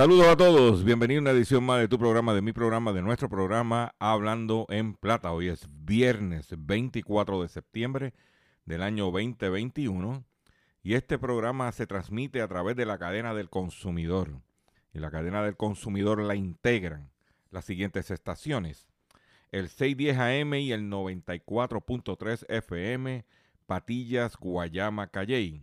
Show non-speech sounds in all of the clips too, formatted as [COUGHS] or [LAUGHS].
Saludos a todos, bienvenidos a una edición más de tu programa, de mi programa, de nuestro programa Hablando en Plata. Hoy es viernes 24 de septiembre del año 2021 y este programa se transmite a través de la cadena del consumidor. Y la cadena del consumidor la integran las siguientes estaciones. El 610 AM y el 94.3 FM, Patillas, Guayama, Calley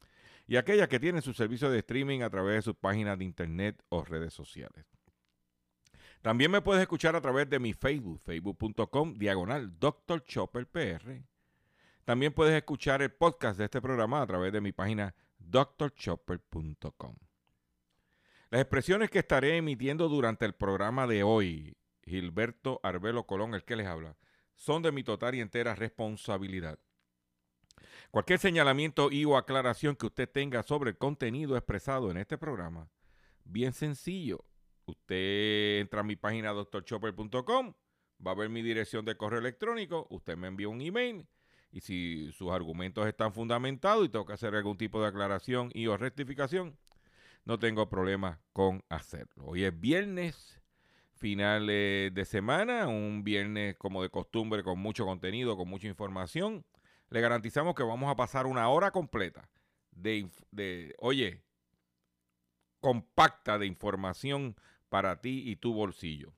y aquellas que tienen su servicio de streaming a través de sus páginas de internet o redes sociales. También me puedes escuchar a través de mi Facebook, facebook.com, diagonal Dr. Chopper PR. También puedes escuchar el podcast de este programa a través de mi página drchopper.com. Las expresiones que estaré emitiendo durante el programa de hoy, Gilberto Arbelo Colón, el que les habla, son de mi total y entera responsabilidad. Cualquier señalamiento y o aclaración que usted tenga sobre el contenido expresado en este programa, bien sencillo. Usted entra a mi página drchopper.com, va a ver mi dirección de correo electrónico, usted me envía un email y si sus argumentos están fundamentados y tengo que hacer algún tipo de aclaración y o rectificación, no tengo problema con hacerlo. Hoy es viernes, final eh, de semana, un viernes como de costumbre con mucho contenido, con mucha información le garantizamos que vamos a pasar una hora completa de, oye, compacta de información para ti y tu bolsillo.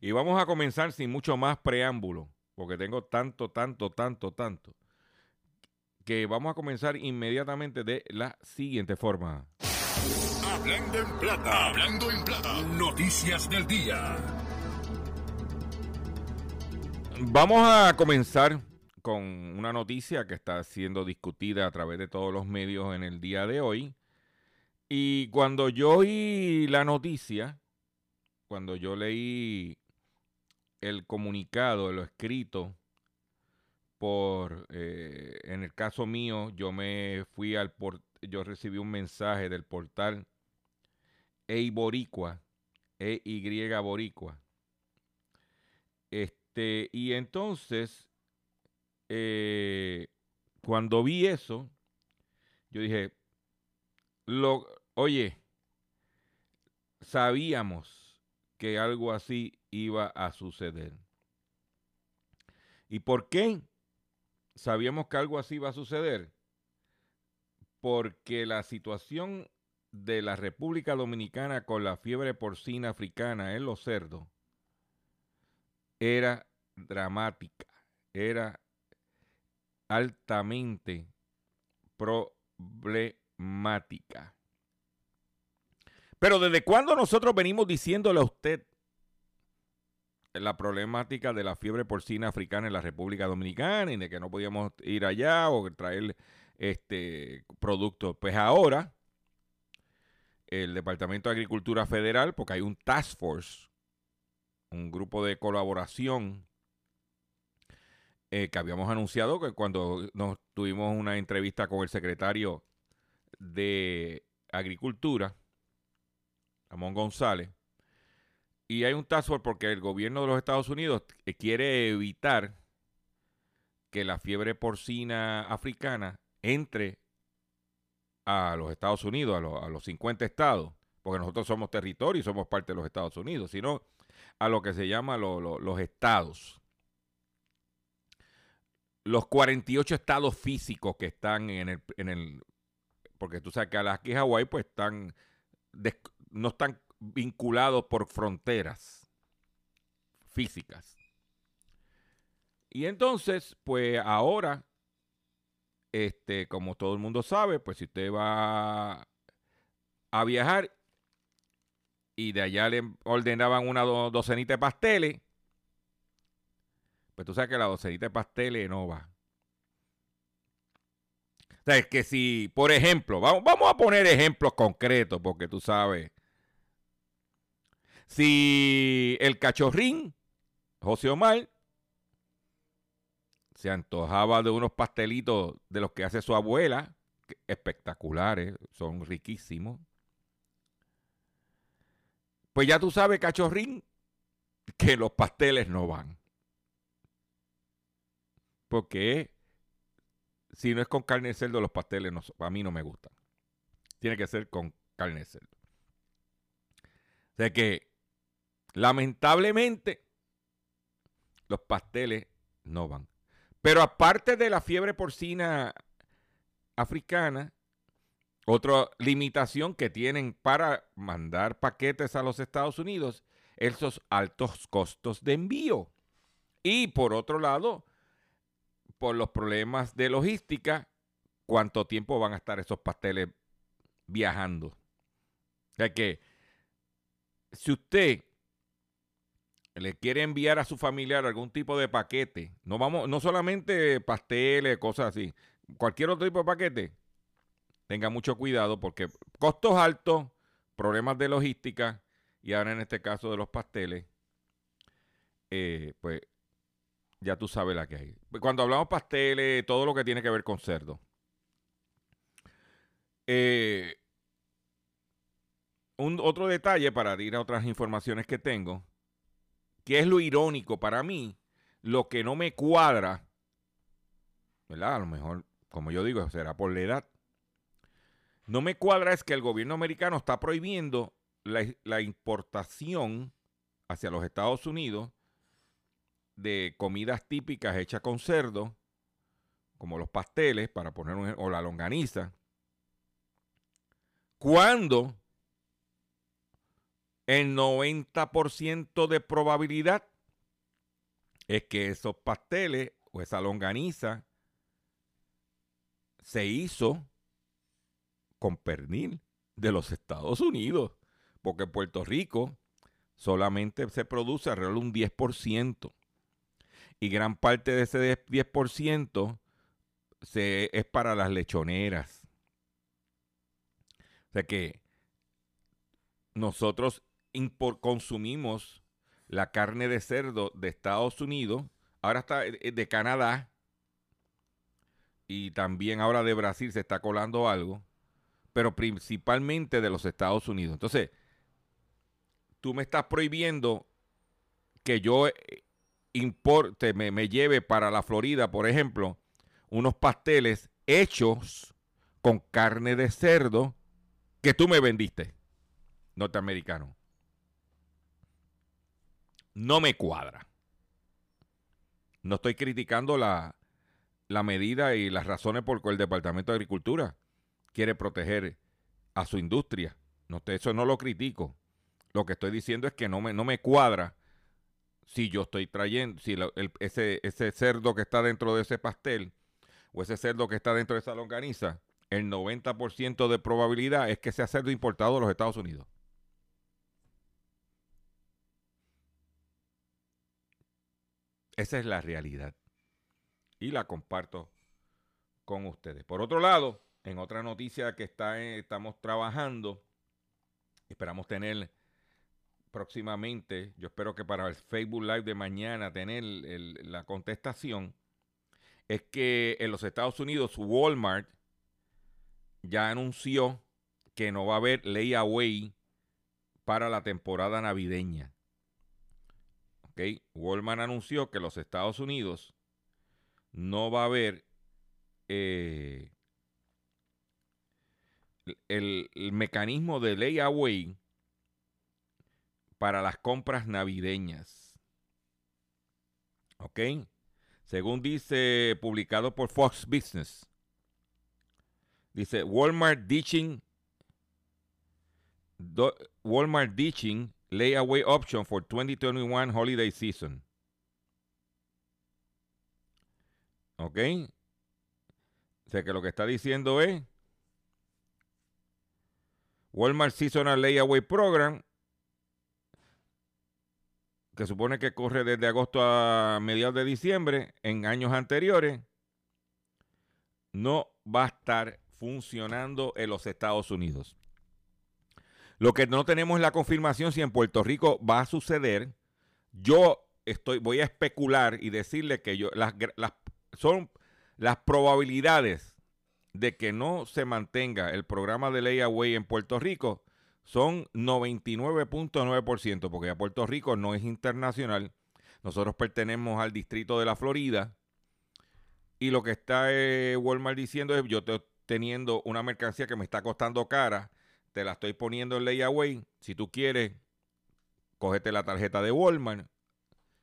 Y vamos a comenzar sin mucho más preámbulo, porque tengo tanto, tanto, tanto, tanto, que vamos a comenzar inmediatamente de la siguiente forma. Hablando en plata, hablando en plata. Noticias del día. Vamos a comenzar con una noticia que está siendo discutida a través de todos los medios en el día de hoy. Y cuando yo oí la noticia, cuando yo leí el comunicado, lo escrito por, eh, en el caso mío, yo me fui al por, yo recibí un mensaje del portal EI Boricua, EY Boricua. Este, y entonces, eh, cuando vi eso, yo dije, lo, oye, sabíamos que algo así iba a suceder. ¿Y por qué sabíamos que algo así iba a suceder? Porque la situación de la República Dominicana con la fiebre porcina africana en los cerdos era dramática, era altamente problemática. Pero ¿desde cuándo nosotros venimos diciéndole a usted la problemática de la fiebre porcina africana en la República Dominicana y de que no podíamos ir allá o traer este producto? Pues ahora el Departamento de Agricultura Federal, porque hay un task force, un grupo de colaboración eh, que habíamos anunciado que cuando nos tuvimos una entrevista con el secretario de Agricultura, Ramón González, y hay un task force porque el gobierno de los Estados Unidos eh, quiere evitar que la fiebre porcina africana entre a los Estados Unidos, a, los 50 estados, porque nosotros somos territorio y somos parte de los Estados Unidos, sino a lo que se llama los estados. Los 48 estados físicos que están en el, en el porque tú sabes que Alaska y Hawái pues están, no están vinculados por fronteras físicas. Y entonces, pues ahora este, como todo el mundo sabe, pues si usted va a viajar y de allá le ordenaban una docenita de pasteles, pues tú sabes que la docenita de pasteles no va. O sea, es que si, por ejemplo, vamos, vamos a poner ejemplos concretos, porque tú sabes, si el cachorrín, José Omar, se antojaba de unos pastelitos de los que hace su abuela, espectaculares, son riquísimos. Pues ya tú sabes, cachorrín, que los pasteles no van. Porque si no es con carne de cerdo, los pasteles a mí no me gustan. Tiene que ser con carne de cerdo. O sea que, lamentablemente, los pasteles no van. Pero aparte de la fiebre porcina africana, otra limitación que tienen para mandar paquetes a los Estados Unidos, esos altos costos de envío. Y por otro lado, por los problemas de logística, cuánto tiempo van a estar esos pasteles viajando. O sea que, si usted le quiere enviar a su familiar algún tipo de paquete, no vamos, no solamente pasteles, cosas así, cualquier otro tipo de paquete, tenga mucho cuidado porque costos altos, problemas de logística y ahora en este caso de los pasteles, eh, pues ya tú sabes la que hay. Cuando hablamos pasteles, todo lo que tiene que ver con cerdo. Eh, un, otro detalle para ir a otras informaciones que tengo que es lo irónico para mí, lo que no me cuadra, ¿verdad? A lo mejor, como yo digo, será por la edad. No me cuadra es que el gobierno americano está prohibiendo la, importación hacia los Estados Unidos de comidas típicas hechas con cerdo, como los pasteles, para poner un, o la longaniza, cuando el 90% de probabilidad es que esos pasteles o esa longaniza se hizo con pernil de los Estados Unidos, porque en Puerto Rico solamente se produce alrededor de un 10%. Y gran parte de ese 10% se, es para las lechoneras. O sea que nosotros consumimos la carne de cerdo de Estados Unidos, ahora está eh, de Canadá y también ahora de Brasil se está colando algo, pero principalmente de los Estados Unidos. Entonces, tú me estás prohibiendo que yo eh, importe, me, me lleve para la Florida, por ejemplo, unos pasteles hechos con carne de cerdo que tú me vendiste, norteamericano no me cuadra. No estoy criticando la, medida y las razones por que el Departamento de Agricultura quiere proteger a su industria. No, eso no lo critico. Lo que estoy diciendo es que no me, no me cuadra si yo estoy trayendo, si ese, cerdo que está dentro de ese pastel o ese cerdo que está dentro de esa longaniza, el 90% de probabilidad es que sea cerdo importado de los Estados Unidos. Esa es la realidad. Y la comparto con ustedes. Por otro lado, en otra noticia que está, estamos trabajando, Esperamos tener próximamente, yo espero que para el Facebook Live de mañana tener la contestación, es que en los Estados Unidos Walmart ya anunció que no va a haber layaway para la temporada navideña. ¿Ok? Walmart anunció que en los Estados Unidos no va a haber eh, el, el, mecanismo de layaway para las compras navideñas. ¿Ok? Según dice, publicado por Fox Business. Dice, Walmart ditching Walmart ditching layaway option for 2021 holiday season. ¿Ok? O sea que lo que está diciendo es Walmart Seasonal Layaway Program que supone que corre desde agosto a mediados de diciembre, en años anteriores, no va a estar funcionando en los Estados Unidos. Lo que no tenemos es la confirmación si en Puerto Rico va a suceder. Yo estoy, voy a especular y decirle que yo, las, son las probabilidades de que no se mantenga el programa de layaway en Puerto Rico son 99.9%, porque ya Puerto Rico no es internacional. Nosotros pertenecemos al distrito de la Florida. Y lo que está eh, Walmart diciendo es, yo estoy teniendo una mercancía que me está costando cara, te la estoy poniendo en layaway. Si tú quieres, cógete la tarjeta de Walmart,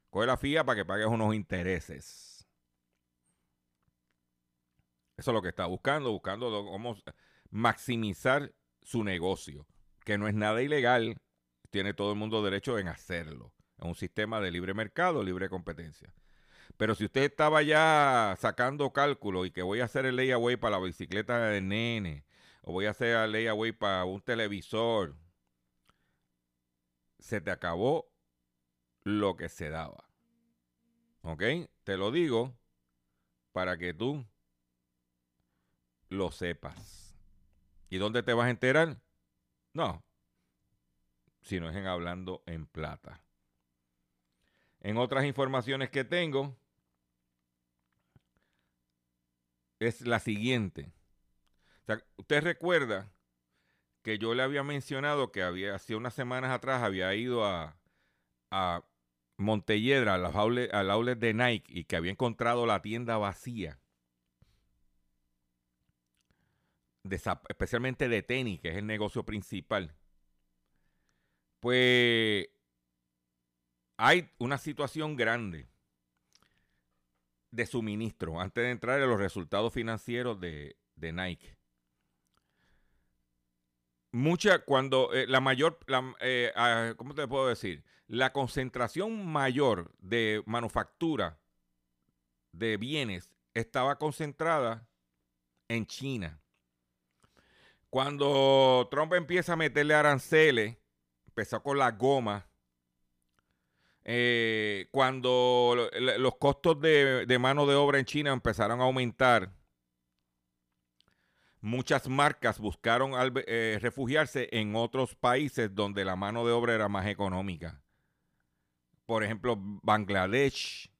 coge la FIA para que pagues unos intereses. Eso es lo que está buscando, buscando cómo maximizar su negocio que no es nada ilegal, tiene todo el mundo derecho en hacerlo. Es un sistema de libre mercado, libre competencia. Pero si usted estaba ya sacando cálculo y que voy a hacer el layaway para la bicicleta de nene, o voy a hacer el layaway para un televisor, se te acabó lo que se daba. ¿Ok? Te lo digo para que tú lo sepas. ¿Y dónde te vas a enterar? No, si no es en hablando en plata. En otras informaciones que tengo, es la siguiente. usted recuerda que yo le había mencionado que había, hace unas semanas atrás había ido a, a Montelledra, al outlet de Nike, y que había encontrado la tienda vacía. Especialmente de tenis, que es el negocio principal, pues hay una situación grande de suministro antes de entrar en los resultados financieros de, Nike. Mucha, cuando eh, la mayor, eh, ah, ¿cómo te puedo decir? La concentración mayor de manufactura de bienes estaba concentrada en China. Cuando Trump empieza a meterle aranceles, empezó con la goma. Eh, cuando los costos de, mano de obra en China empezaron a aumentar, muchas marcas buscaron eh, refugiarse en otros países donde la mano de obra era más económica. Por ejemplo, Bangladesh,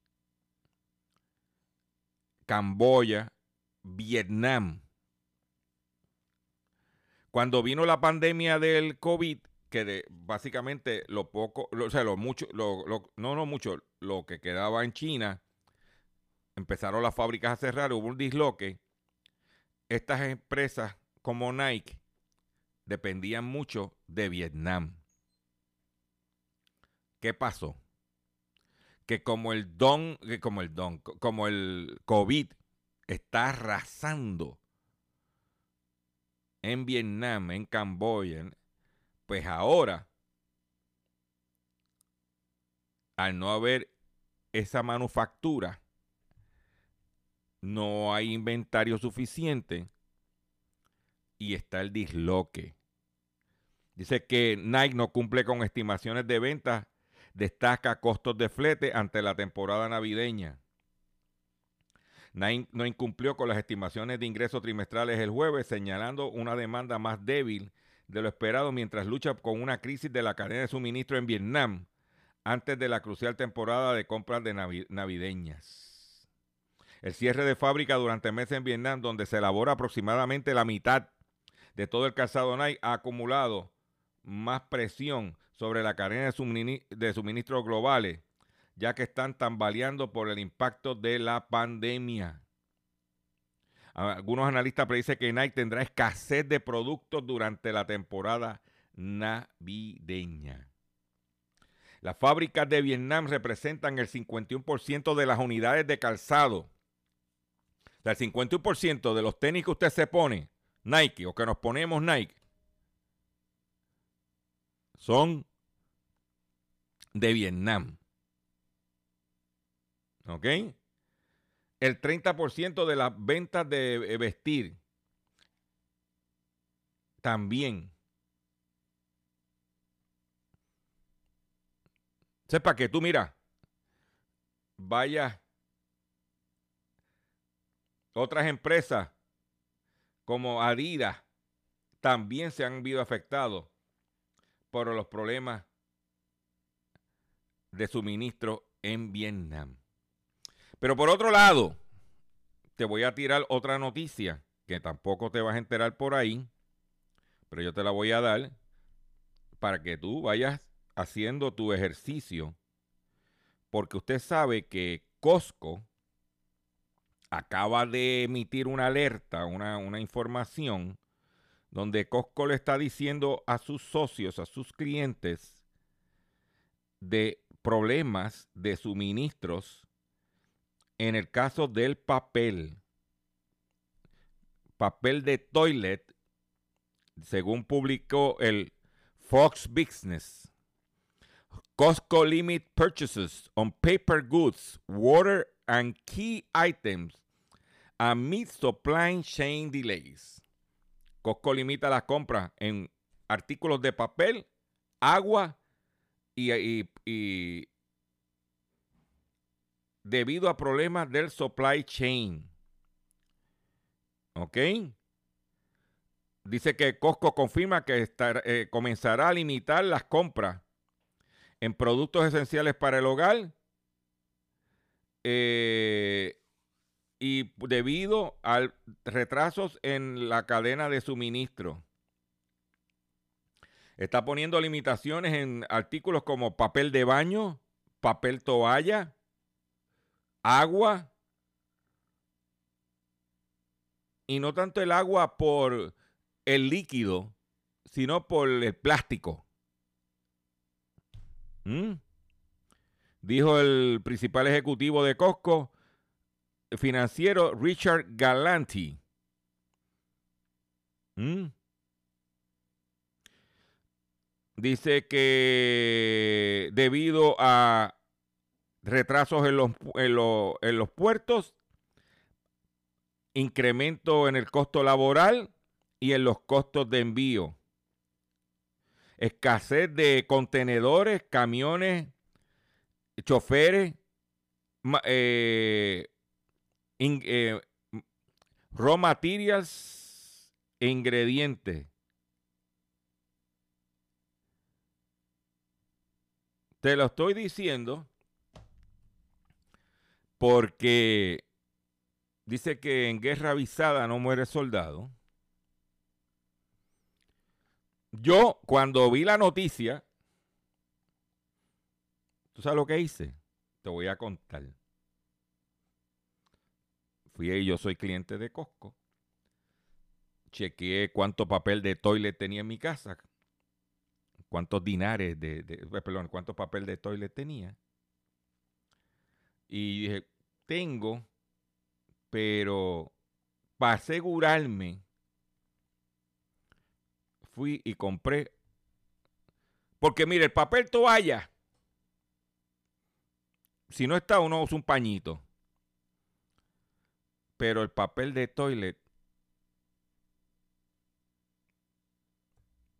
Camboya, Vietnam. Cuando vino la pandemia del COVID, que básicamente lo poco, o sea, lo mucho, no, no mucho, lo que quedaba en China, empezaron las fábricas a cerrar, hubo un disloque. Estas empresas como Nike dependían mucho de Vietnam. ¿Qué pasó? Que como el don, como el don, como el COVID está arrasando en Vietnam, en Camboya, pues ahora, al no haber esa manufactura, no hay inventario suficiente y está el disloque. Dice que Nike no cumple con estimaciones de ventas, destaca costos de flete ante la temporada navideña. No incumplió con las estimaciones de ingresos trimestrales el jueves, señalando una demanda más débil de lo esperado mientras lucha con una crisis de la cadena de suministro en Vietnam antes de la crucial temporada de compras de navideñas. El cierre de fábrica durante meses en Vietnam, donde se elabora aproximadamente la mitad de todo el calzado Nike, ha acumulado más presión sobre la cadena de, suministro, suministros globales, ya que están tambaleando por el impacto de la pandemia. Algunos analistas predicen que Nike tendrá escasez de productos durante la temporada navideña. Las fábricas de Vietnam representan el 51% de las unidades de calzado. el 51% de los tenis que usted se pone, Nike, o que nos ponemos Nike, son de Vietnam. ¿Ok? El 30% de las ventas de eh, vestir también Sepa que tú, mira, vaya otras empresas como Adidas también se han visto afectados por los problemas de suministro en Vietnam. Pero por otro lado, te voy a tirar otra noticia que tampoco te vas a enterar por ahí, pero yo te la voy a dar para que tú vayas haciendo tu ejercicio, porque usted sabe que Costco acaba de emitir una alerta, una, una información, donde Costco le está diciendo a sus socios, a sus clientes, de problemas de suministros en el caso del papel. Papel de toilet, según publicó el Fox Business. Costco limit purchases on paper goods, water, and key items amid supply chain delays. Costco limita las compras en artículos de papel, agua y, y debido a problemas del supply chain. ¿Ok? Dice que Costco confirma que eh, comenzará a limitar las compras en productos esenciales para el hogar eh, y debido a retrasos en la cadena de suministro. Está poniendo limitaciones en artículos como papel de baño, papel toalla, agua, y no tanto el agua por el líquido, sino por el plástico. ¿Mm? Dijo el principal ejecutivo de Costco, financiero Richard Galanti. ¿Mm? Dice que debido a retrasos en los, en, los puertos, incremento en el costo laboral y en los costos de envío escasez de contenedores, camiones, choferes, eh, eh, raw materials e ingredientes. Te lo estoy diciendo porque dice que en guerra avisada no muere soldado. Yo, cuando vi la noticia, ¿tú sabes lo que hice? Te voy a contar. Fui ahí, yo soy cliente de Costco. Chequeé cuánto papel de toilet tenía en mi casa. Cuántos dinares de, eh, perdón, cuánto papel de toilet tenía. Y dije, tengo, pero para asegurarme fui y compré. Porque mire, el papel toalla, si no está uno usa un pañito. Pero el papel de toilet,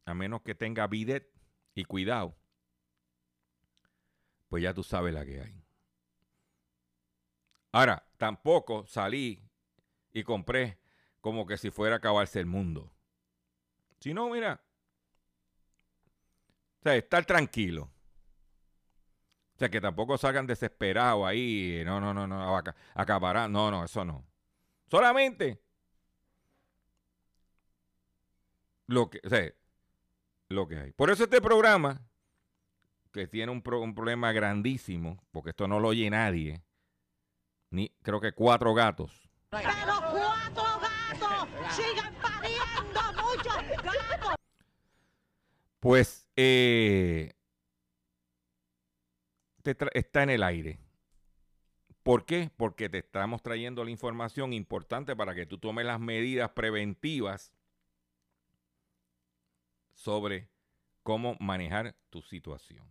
a menos que tenga bidet y cuidado, pues ya tú sabes la que hay. Ahora, tampoco salí y compré como que si fuera a acabarse el mundo. Si no, mira, O sea, estar tranquilo. O sea, que tampoco salgan desesperados ahí. No, no, no, no, acabarán. No, no, eso no. Solamente lo que, o sea, lo que hay. Por eso este programa, que tiene un, un problema grandísimo, porque esto no lo oye nadie, ni creo que cuatro gatos pero cuatro gatos siguen pariendo muchos gatos. Pues eh, está en el aire. ¿Por qué? Porque te estamos trayendo la información importante para que tú tomes las medidas preventivas sobre cómo manejar tu situación.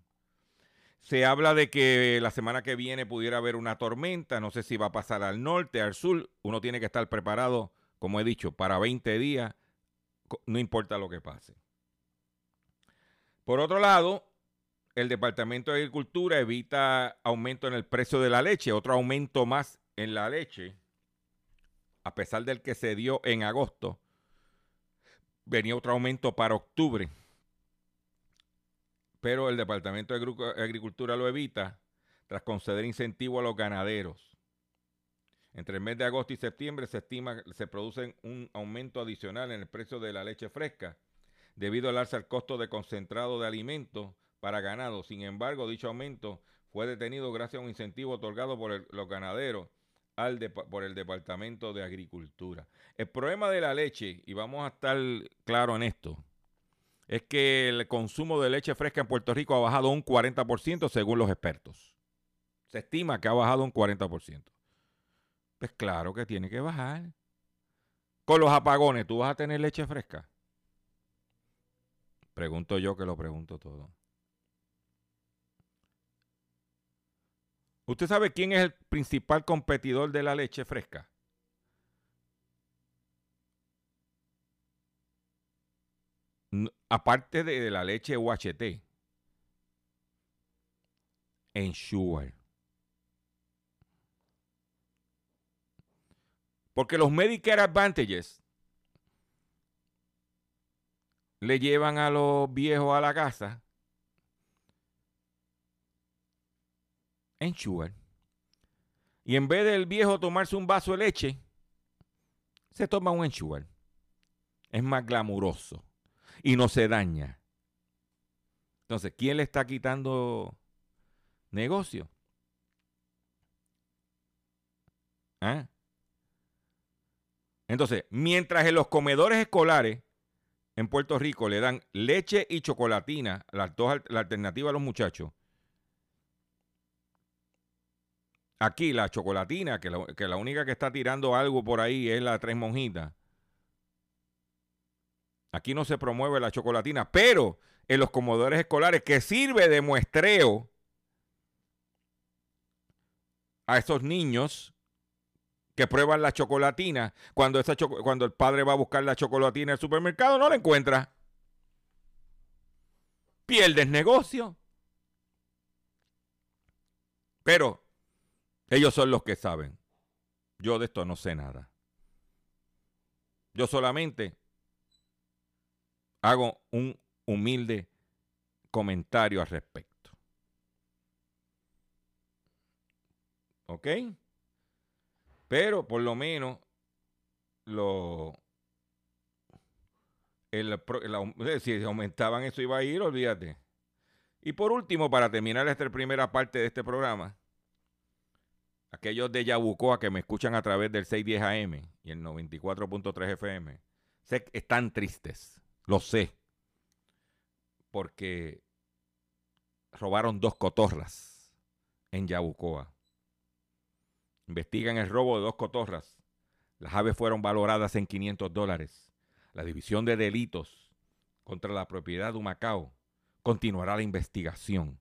Se habla de que la semana que viene pudiera haber una tormenta, no sé si va a pasar al norte, al sur, uno tiene que estar preparado, como he dicho, para 20 días, no importa lo que pase. Por otro lado, el Departamento de Agricultura evita aumento en el precio de la leche, otro aumento más en la leche, a pesar del que se dio en agosto, venía otro aumento para octubre pero el Departamento de Agricultura lo evita tras conceder incentivo a los ganaderos. Entre el mes de agosto y septiembre se estima se produce un aumento adicional en el precio de la leche fresca debido al alza del costo de concentrado de alimentos para ganado. Sin embargo, dicho aumento fue detenido gracias a un incentivo otorgado por los ganaderos por el Departamento de Agricultura. El problema de la leche, y vamos a estar claros en esto, es que el consumo de leche fresca en Puerto Rico ha bajado un 40% según los expertos. Se estima que ha bajado un 40%. Pues claro que tiene que bajar. Con los apagones, ¿tú vas a tener leche fresca? Pregunto yo que lo pregunto todo. ¿Usted sabe quién es el principal competidor de la leche fresca? Aparte de, la leche UHT, Ensure. Porque los Medicare Advantages le llevan a los viejos a la casa Ensure. Y en vez del viejo tomarse un vaso de leche, se toma un Ensure. Es más glamuroso y no se daña. Entonces, ¿quién le está quitando negocio? ¿Ah? Entonces, mientras en los comedores escolares en Puerto Rico le dan leche y chocolatina, las dos, la alternativa a los muchachos, aquí la chocolatina, que la, que la única que está tirando algo por ahí es la tres monjitas, Aquí no se promueve la chocolatina, pero en los comodores escolares que sirve de muestreo a esos niños que prueban la chocolatina, cuando, esa cuando el padre va a buscar la chocolatina el supermercado, no la encuentra. Pierdes negocio. Pero ellos son los que saben. Yo de esto no sé nada. Yo solamente hago un humilde comentario al respecto. ¿Ok? Pero por lo menos lo el, si aumentaban eso iba a ir, olvídate. Y por último, para terminar esta primera parte de este programa, aquellos de Yabucoa que me escuchan a través del 610 AM y el 94.3 FM, están tristes. Lo sé. Porque robaron dos cotorras en Yabucoa. Investigan el robo de dos cotorras. Las aves fueron valoradas en 500 dólares. La División de Delitos contra la Propiedad de Humacao continuará la investigación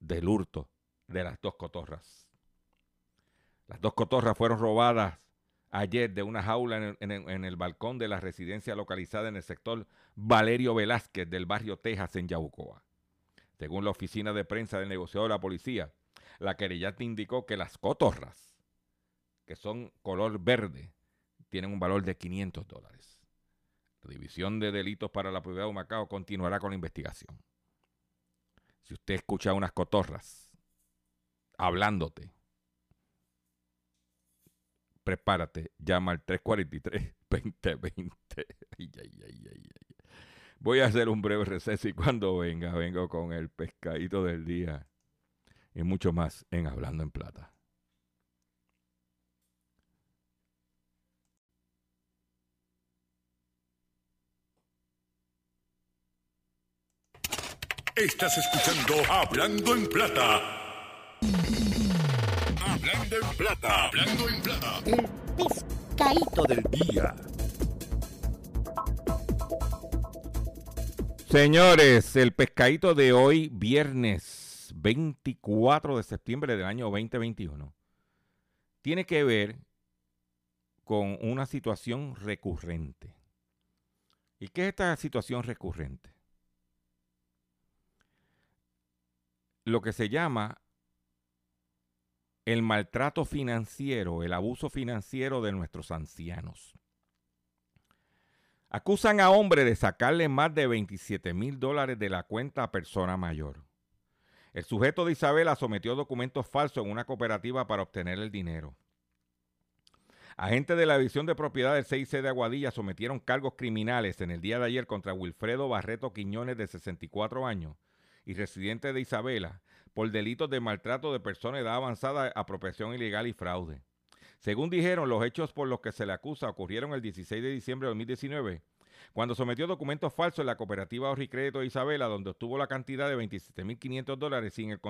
del hurto de las dos cotorras. Las dos cotorras fueron robadas ayer de una jaula en el, balcón de la residencia localizada en el sector Valerio Velázquez del barrio Texas en Yabucoa. Según la oficina de prensa del negociador de la policía, la querellante indicó que las cotorras, que son color verde, tienen un valor de 500 dólares. La División de Delitos para la Propiedad de Humacao continuará con la investigación. Si usted escucha unas cotorras hablándote, prepárate, llama al 343-2020. [LAUGHS] Ay, ay, ay. Voy a hacer un breve receso y cuando venga, vengo con el pescadito del día y mucho más en Hablando en Plata. Estás escuchando Hablando en Plata. Hablando en Plata. Hablando en Plata. El pescadito del día. Señores, el pescadito de hoy, viernes 24 de septiembre del año 2021, tiene que ver con una situación recurrente. ¿Y qué es esta situación recurrente? Lo que se llama el maltrato financiero, el abuso financiero de nuestros ancianos. Acusan a hombre de sacarle más de 27 mil dólares de la cuenta a persona mayor. El sujeto de Isabela sometió documentos falsos en una cooperativa para obtener el dinero. Agentes de la División de Propiedad del 6C de Aguadilla sometieron cargos criminales en el día de ayer contra Wilfredo Barreto Quiñones, de 64 años, y residente de Isabela, por delitos de maltrato de personas de edad avanzada, apropiación ilegal y fraude. Según dijeron, los hechos por los que se le acusa ocurrieron el 16 de diciembre de 2019, cuando sometió documentos falsos en la cooperativa Ahorro y Crédito de Isabela, donde obtuvo la cantidad de 27.500 dólares sin el,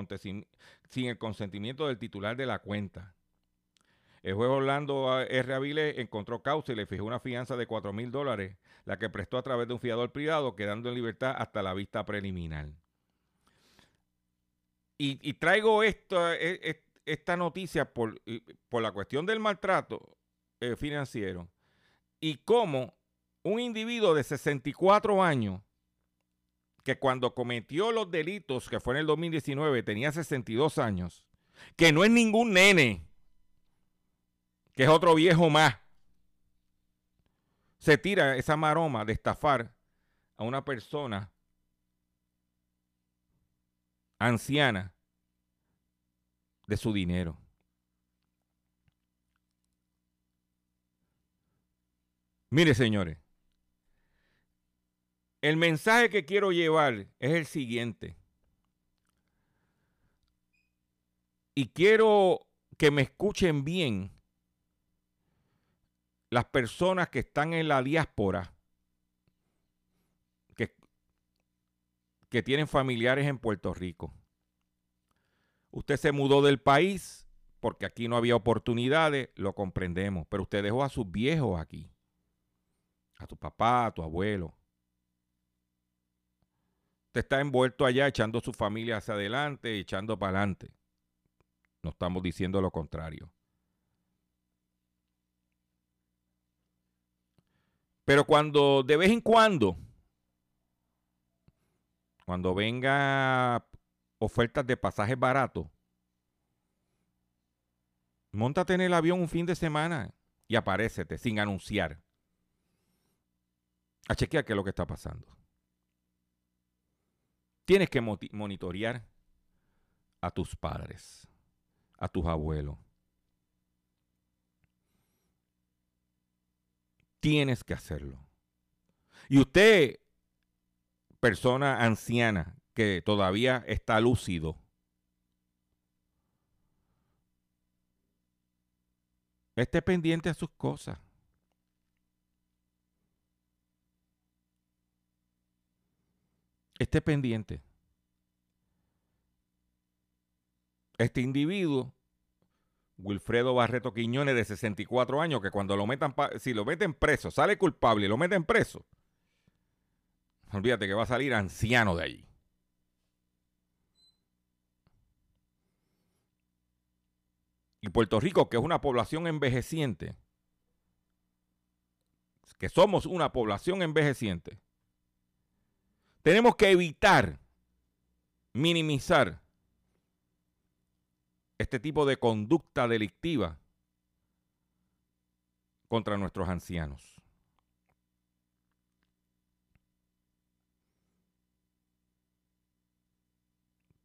sin el consentimiento del titular de la cuenta. El juez Orlando R. Avilés encontró causa y le fijó una fianza de 4.000 dólares, la que prestó a través de un fiador privado, quedando en libertad hasta la vista preliminar. Y, traigo esto, e- e- esta noticia por, por la cuestión del maltrato eh, financiero y cómo un individuo de 64 años que cuando cometió los delitos, que fue en el 2019, tenía 62 años, que no es ningún nene, que es otro viejo más, se tira esa maroma de estafar a una persona anciana de su dinero. Mire, señores, el mensaje que quiero llevar es el siguiente. Y quiero que me escuchen bien las personas que están en la diáspora, que, que tienen familiares en Puerto Rico. Usted se mudó del país porque aquí no había oportunidades, lo comprendemos, pero usted dejó a sus viejos aquí, a tu papá, a tu abuelo. Usted está envuelto allá echando su familia hacia adelante, echando para adelante. No estamos diciendo lo contrario. Pero cuando de vez en cuando, cuando venga ofertas de pasajes baratos, montate en el avión un fin de semana y aparécete sin anunciar. A chequear qué es lo que está pasando. Tienes que monitorear a tus padres, a tus abuelos. Tienes que hacerlo. Y usted, persona anciana que todavía está lúcido, esté pendiente a sus cosas. Esté pendiente. Este individuo, Wilfredo Barreto Quiñones, de 64 años, que cuando lo metan, si lo meten preso, sale culpable y lo meten preso, olvídate que va a salir anciano de allí. Y Puerto Rico, que es una población envejeciente, que somos una población envejeciente, tenemos que evitar minimizar este tipo de conducta delictiva contra nuestros ancianos.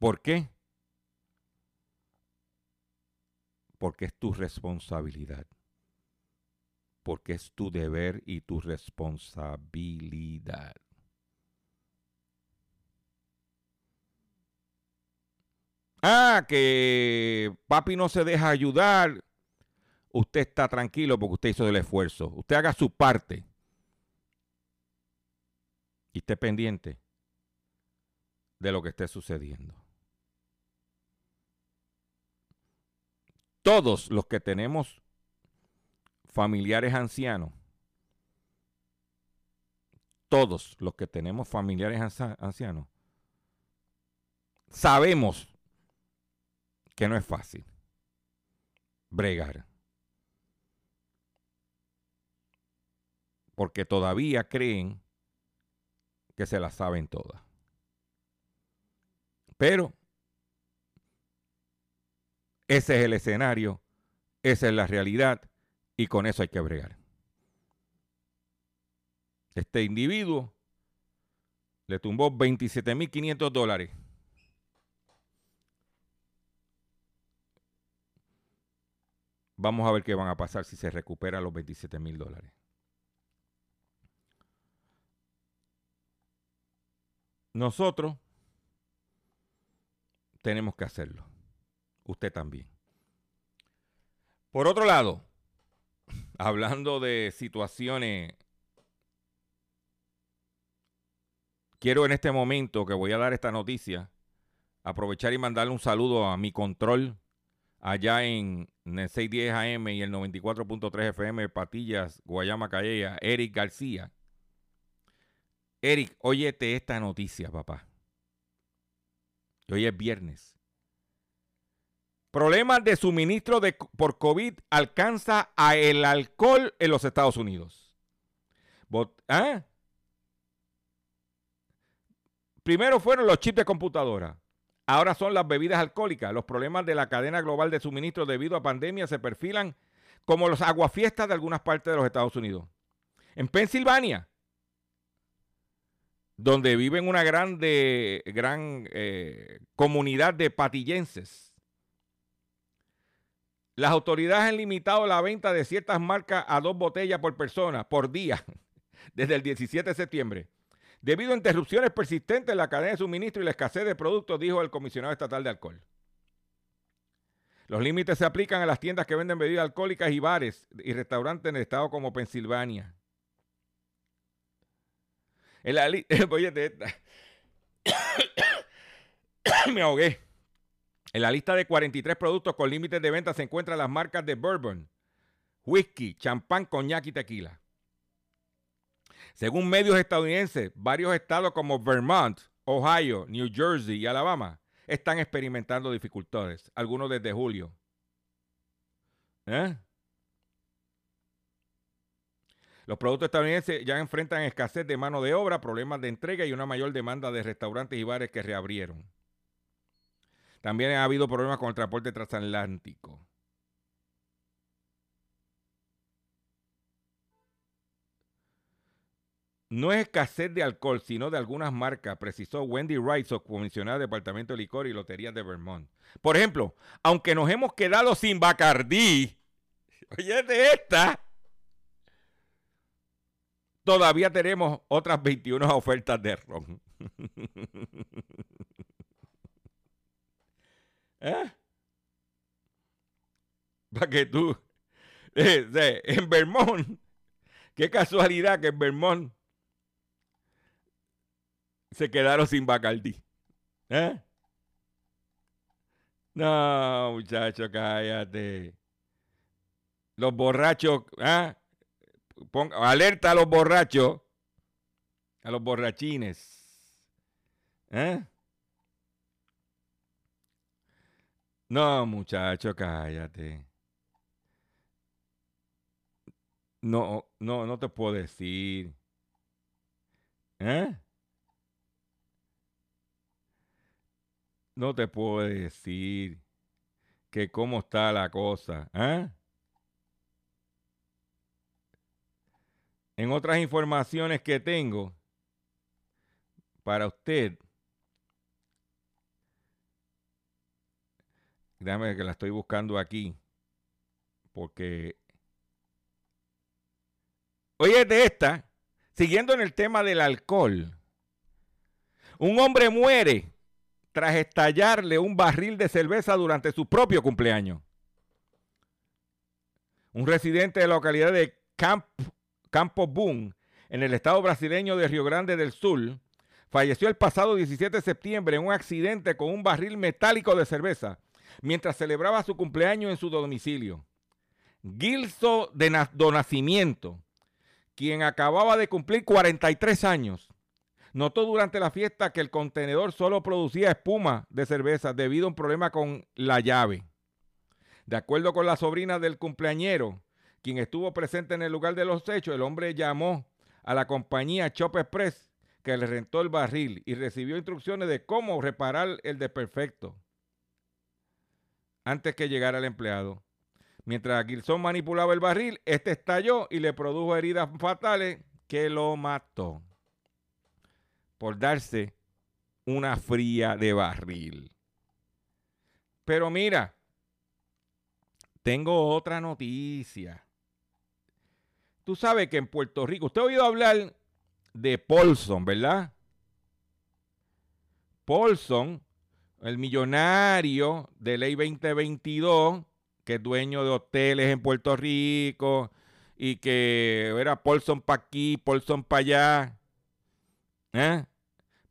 ¿Por qué? Porque es tu responsabilidad. Porque es tu deber y tu responsabilidad. Ah, que papi no se deja ayudar. Usted está tranquilo porque usted hizo el esfuerzo. Usted haga su parte. Y esté pendiente de lo que esté sucediendo. Todos los que tenemos familiares ancianos, todos los que tenemos familiares ancianos, sabemos que no es fácil bregar. Porque todavía creen que se la saben todas. Pero ese es el escenario, esa es la realidad y con eso hay que bregar. Este individuo le tumbó 27.500 dólares. Vamos a ver qué van a pasar si se recupera los 27 mil dólares. Nosotros tenemos que hacerlo. Usted también. Por otro lado, [LAUGHS] hablando de situaciones, quiero en este momento que voy a dar esta noticia, aprovechar y mandarle un saludo a mi control allá en, el 610 AM y el 94.3 FM Patillas, Guayama Calleja, Eric García. Eric, óyete esta noticia, papá. Hoy es viernes. Problemas de suministro por COVID alcanza a el alcohol en los Estados Unidos. ¿ah? Primero fueron los chips de computadora. Ahora son las bebidas alcohólicas. Los problemas de la cadena global de suministro debido a pandemia se perfilan como los aguafiestas de algunas partes de los Estados Unidos. En Pensilvania, donde viven una grande, gran eh, comunidad de patillenses. Las autoridades han limitado la venta de ciertas marcas a dos botellas por persona por día [LAUGHS] desde el 17 de septiembre. Debido a interrupciones persistentes en la cadena de suministro y la escasez de productos, dijo el comisionado estatal de alcohol. Los límites se aplican a las tiendas que venden bebidas alcohólicas y bares y restaurantes en el estado como Pensilvania. En la [LAUGHS] [COUGHS] Me ahogué. En la lista de 43 productos con límites de venta se encuentran las marcas de bourbon, whisky, champán, coñac y tequila. Según medios estadounidenses, varios estados como Vermont, Ohio, New Jersey y Alabama están experimentando dificultades, algunos desde julio. ¿Eh? Los productos estadounidenses ya enfrentan escasez de mano de obra, problemas de entrega y una mayor demanda de restaurantes y bares que reabrieron. También ha habido problemas con el transporte transatlántico. No es escasez de alcohol, sino de algunas marcas, precisó Wendy Wright, comisionada del Departamento de Licor y Loterías de Vermont. Por ejemplo, aunque nos hemos quedado sin Bacardí, [LAUGHS] oye de esta, todavía tenemos otras 21 ofertas de ron. [LAUGHS] ¿Eh? Para que tú, [LAUGHS] eh, en Vermont, qué casualidad que en Vermont se quedaron sin Bacardí. ¿Eh? No, muchacho, cállate. Los borrachos, ¿ah? alerta a los borrachos, a los borrachines. ¿Eh? No, muchacho, cállate. No, no, no te puedo decir. ¿Eh? No te puedo decir que cómo está la cosa. ¿Eh? En otras informaciones que tengo para usted, Déjame que la estoy buscando aquí. Porque. Oye, de esta, siguiendo en el tema del alcohol. Un hombre muere tras estallarle un barril de cerveza durante su propio cumpleaños. Un residente de la localidad de Camp, Campo Boom, en el estado brasileño de Río Grande del Sur, falleció el pasado 17 de septiembre en un accidente con un barril metálico de cerveza mientras celebraba su cumpleaños en su domicilio. Gilso de Nacimiento, quien acababa de cumplir 43 años, notó durante la fiesta que el contenedor solo producía espuma de cerveza debido a un problema con la llave. De acuerdo con la sobrina del cumpleañero, quien estuvo presente en el lugar de los hechos, el hombre llamó a la compañía Chop Express que le rentó el barril y recibió instrucciones de cómo reparar el desperfecto antes que llegara el empleado. Mientras Gilson manipulaba el barril, este estalló y le produjo heridas fatales que lo mató por darse una fría de barril. Pero mira, tengo otra noticia. Tú sabes que en Puerto Rico, usted ha oído hablar de Paulson, ¿verdad? Paulson, el millonario de ley 2022, que es dueño de hoteles en Puerto Rico y que era Paulson para aquí, Paulson para allá. ¿eh?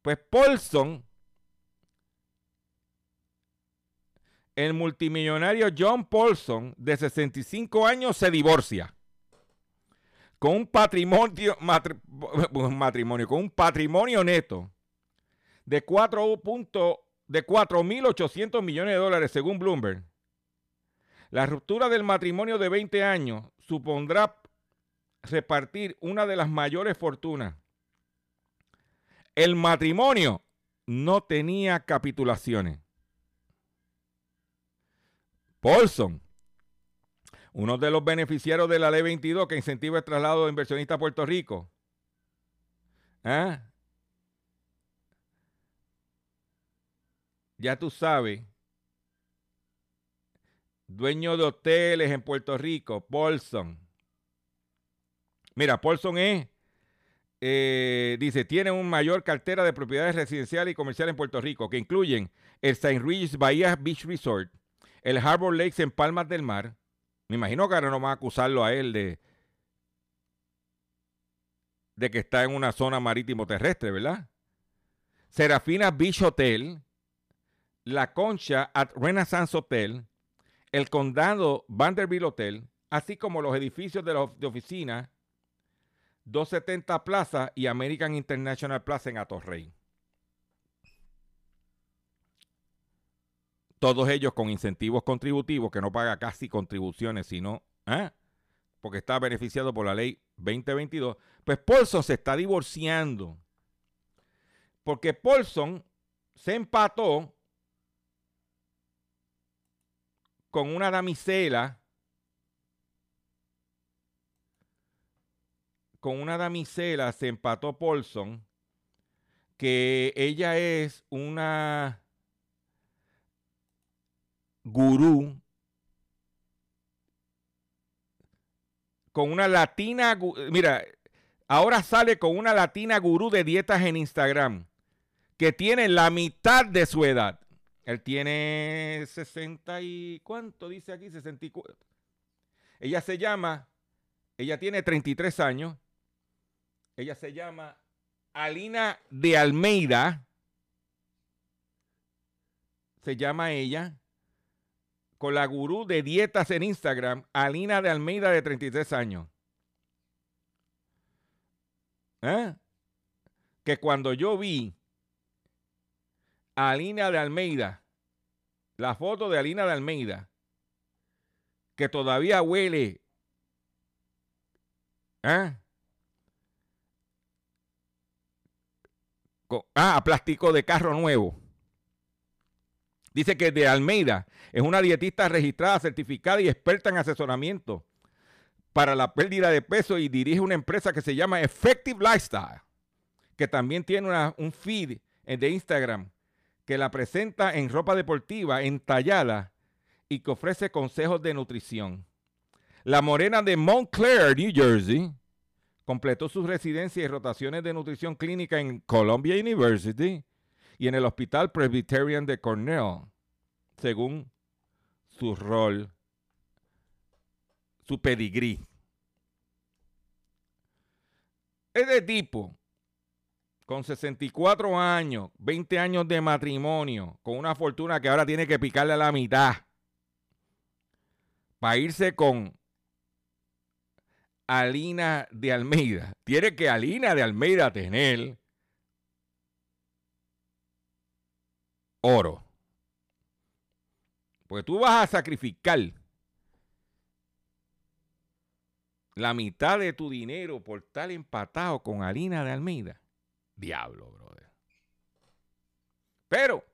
Pues Paulson, el multimillonario John Paulson, de 65 años, se divorcia con un patrimonio, [LAUGHS] matrimonio, con un patrimonio neto de 4 de 4.800 millones de dólares según Bloomberg. La ruptura del matrimonio de 20 años supondrá repartir una de las mayores fortunas. El matrimonio no tenía capitulaciones. Paulson uno de los beneficiarios de la ley 22 que incentiva el traslado de inversionistas a Puerto Rico. ¿Ah? Ya tú sabes. Dueño de hoteles en Puerto Rico, Paulson. Mira, Paulson es, eh, dice, tiene una mayor cartera de propiedades residenciales y comerciales en Puerto Rico, que incluyen el St. Regis Bahía Beach Resort, el Harbor Lakes en Palmas del Mar, me imagino que ahora no van a acusarlo a él de, de que está en una zona marítimo terrestre, ¿verdad? Serafina Beach Hotel, La Concha at Renaissance Hotel, el Condado Vanderbilt Hotel, así como los edificios de, oficina 270 Plaza y American International Plaza en Atorrey. Todos ellos con incentivos contributivos que no paga casi contribuciones, sino, ¿ah? porque está beneficiado por la ley 2022. Pues Paulson se está divorciando. Porque Paulson se empató con una damisela, con una damisela se empató Paulson, que ella es una gurú con una latina, mira, ahora sale con una latina gurú de dietas en Instagram que tiene la mitad de su edad. Él tiene 60 y ¿cuánto dice aquí? 64. Ella se llama, ella tiene 33 años. Ella se llama Alina de Almeida. Se llama ella con la gurú de dietas en Instagram, Alina de Almeida, de 33 años. ¿Eh? Que cuando yo vi a Alina de Almeida, la foto de Alina de Almeida, que todavía huele ¿eh? ah, a plástico de carro nuevo. Dice que de Almeida es una dietista registrada, certificada y experta en asesoramiento para la pérdida de peso y dirige una empresa que se llama Effective Lifestyle, que también tiene un feed de Instagram que la presenta en ropa deportiva entallada y que ofrece consejos de nutrición. La morena de Montclair, New Jersey, completó sus residencias y rotaciones de nutrición clínica en Columbia University y en el Hospital Presbyterian de Cornell, según su rol, su pedigrí. Este tipo, con 64 años, 20 años de matrimonio, con una fortuna que ahora tiene que picarle a la mitad, para irse con Alina de Almeida. Tiene que Alina de Almeida tener oro. Porque tú vas a sacrificar la mitad de tu dinero por estar empatado con Alina de Almeida. Diablo, brother. Pero,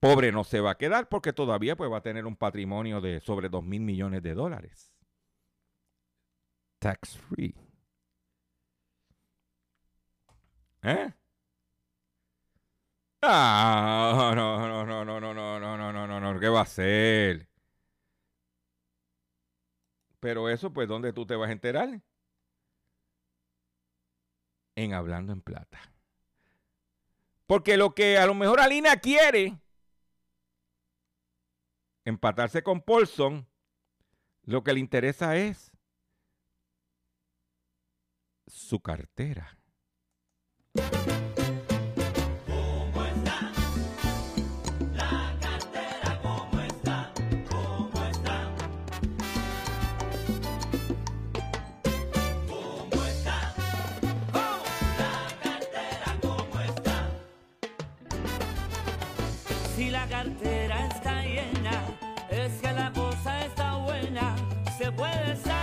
pobre no se va a quedar porque todavía pues, va a tener un patrimonio de sobre 2 mil millones de dólares. Tax free. ¿Eh? Ah, no, no, no, no, no, no, no, no, no, no, no, ¿qué va a hacer? Pero eso, pues, ¿dónde tú te vas a enterar? En Hablando en Plata. Porque lo que a lo mejor Alina quiere, empatarse con Paulson, lo que le interesa es su cartera. La cartera está llena, es que la cosa está buena. Se puede salir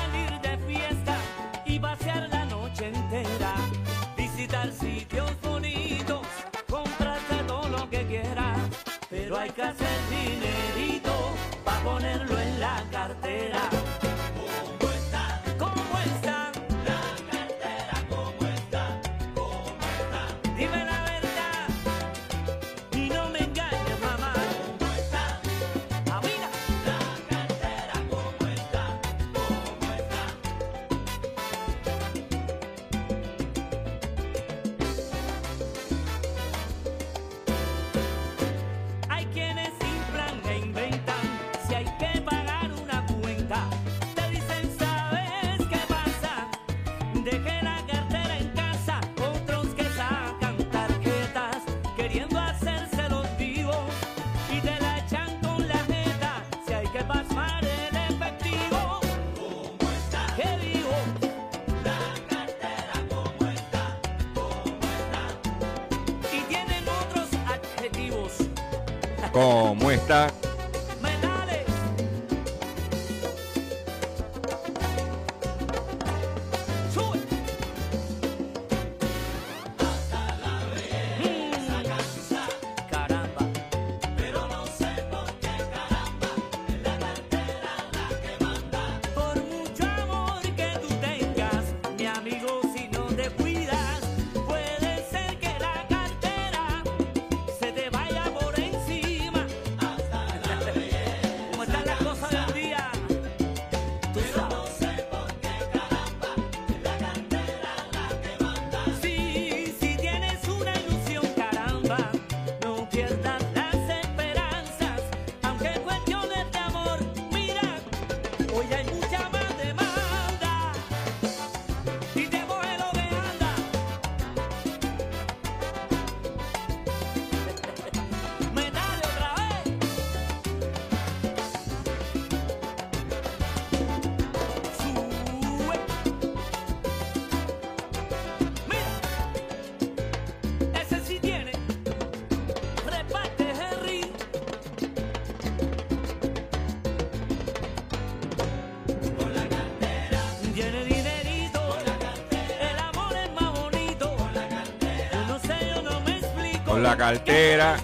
cartera.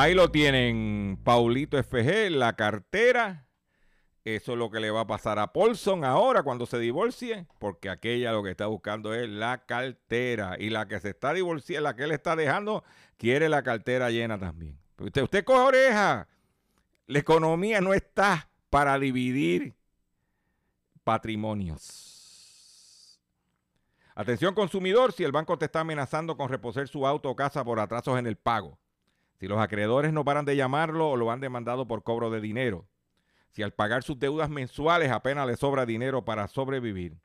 Ahí lo tienen, Paulito FG, la cartera. Eso es lo que le va a pasar a Paulson ahora cuando se divorcie, porque aquella lo que está buscando es la cartera. Y la que se está divorciando, la que él está dejando, quiere la cartera llena también. Usted, usted coge oreja. La economía no está para dividir patrimonios. Atención consumidor, si el banco te está amenazando con reposer su auto o casa por atrasos en el pago. Si los acreedores no paran de llamarlo o lo han demandado por cobro de dinero. Si al pagar sus deudas mensuales apenas le sobra dinero para sobrevivir.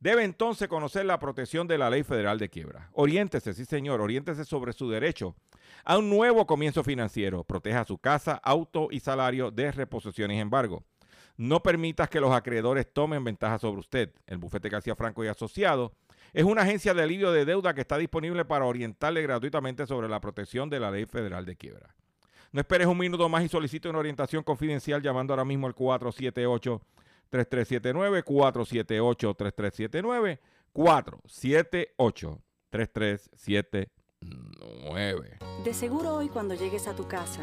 Debe entonces conocer la protección de la ley federal de quiebra. Oriéntese, sí señor, oriéntese sobre su derecho a un nuevo comienzo financiero. Proteja su casa, auto y salario de reposición y embargo. No permitas que los acreedores tomen ventaja sobre usted. El bufete García Franco y Asociado es una agencia de alivio de deuda que está disponible para orientarle gratuitamente sobre la protección de la ley federal de quiebra. No esperes un minuto más y solicite una orientación confidencial llamando ahora mismo al 478-3379, 478-3379, 478-3379. De seguro hoy cuando llegues a tu casa,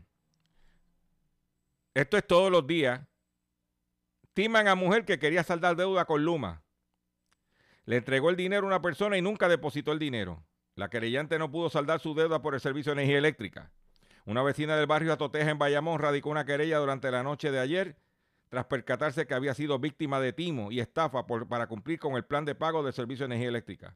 Esto es todos los días. Timan a mujer que quería saldar deuda con Luma. Le entregó el dinero a una persona y nunca depositó el dinero. La querellante no pudo saldar su deuda por el servicio de energía eléctrica. Una vecina del barrio Atoteja en Bayamón radicó una querella durante la noche de ayer tras percatarse que había sido víctima de timo y estafa por- para cumplir con el plan de pago del servicio de energía eléctrica.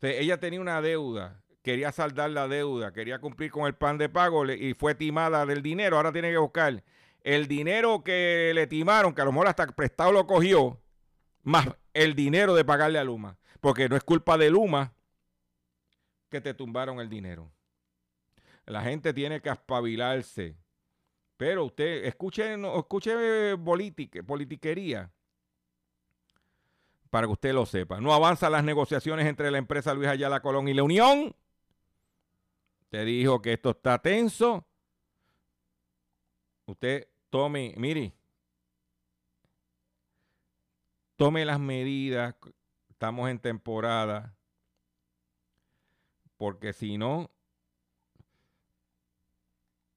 Ella tenía una deuda, quería saldar la deuda, quería cumplir con el plan de pago y fue timada del dinero. Ahora tiene que buscar el dinero que le timaron, que a lo mejor hasta prestado lo cogió, más el dinero de pagarle a Luma. Porque no es culpa de Luma que te tumbaron el dinero. La gente tiene que espabilarse. Pero usted, escuche, escuche politique- politiquería para que usted lo sepa. No avanzan las negociaciones entre la empresa Luis Ayala Colón y la Unión. Te dijo que esto está tenso. Usted tome, mire, tome las medidas estamos en temporada, porque si no,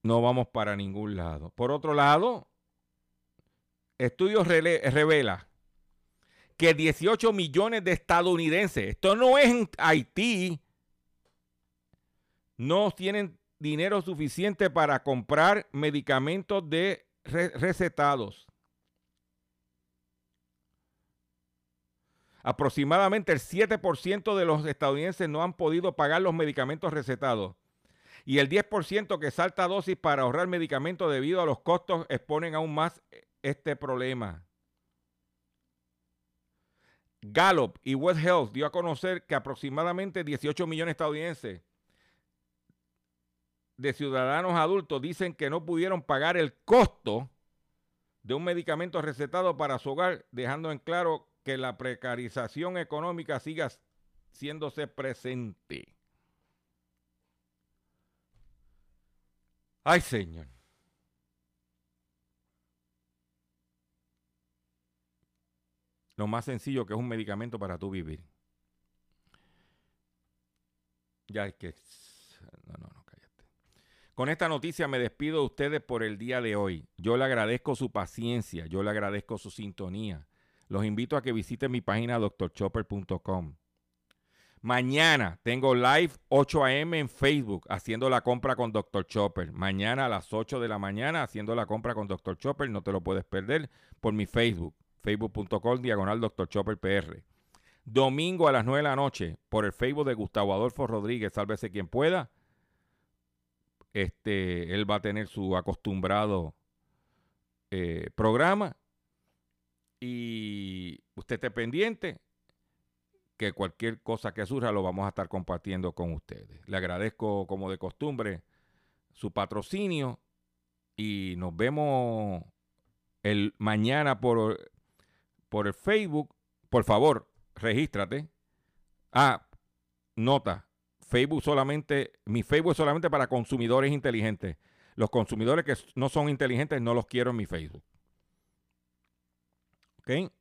no vamos para ningún lado. Por otro lado, estudios revela que 18 millones de estadounidenses, esto no es en Haití, no tienen dinero suficiente para comprar medicamentos de recetados. Aproximadamente el 7% de los estadounidenses no han podido pagar los medicamentos recetados. Y el 10% que salta dosis para ahorrar medicamentos debido a los costos exponen aún más este problema. Gallup y West Health dio a conocer que aproximadamente 18 millones de estadounidenses de ciudadanos adultos dicen que no pudieron pagar el costo de un medicamento recetado para su hogar, dejando en claro que la precarización económica siga siéndose presente. Ay, Señor. Lo más sencillo que es un medicamento para tú vivir. Ya es que... No, no. Con esta noticia me despido de ustedes por el día de hoy. Yo le agradezco su paciencia, yo le agradezco su sintonía. Los invito a que visiten mi página doctorchopper.com. Mañana tengo live 8 a.m. en Facebook haciendo la compra con Dr. Chopper. Mañana a las 8 de la mañana haciendo la compra con Dr. Chopper. No te lo puedes perder por mi Facebook. Facebook.com diagonal Dr. Chopper PR. Domingo a las 9 de la noche por el Facebook de Gustavo Adolfo Rodríguez. Sálvese quien pueda. Este, él va a tener su acostumbrado eh, programa y usted esté pendiente que cualquier cosa que surja lo vamos a estar compartiendo con ustedes. Le agradezco como de costumbre su patrocinio y nos vemos el mañana por, por el Facebook. Por favor, regístrate. Ah, nota, Facebook solamente, mi Facebook es solamente para consumidores inteligentes. Los consumidores que no son inteligentes no los quiero en mi Facebook. ¿Ok?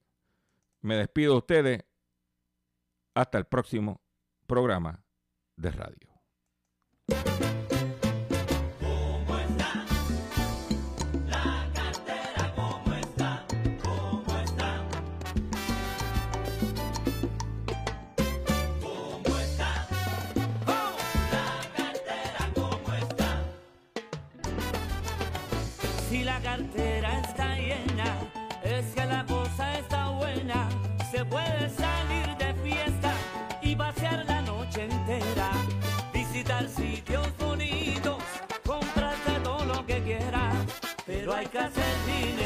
Me despido de ustedes. Hasta el próximo programa de radio. Se puede salir de fiesta y vaciar la noche entera. Visitar sitios bonitos, comprarse todo lo que quiera, pero hay que hacer dinero.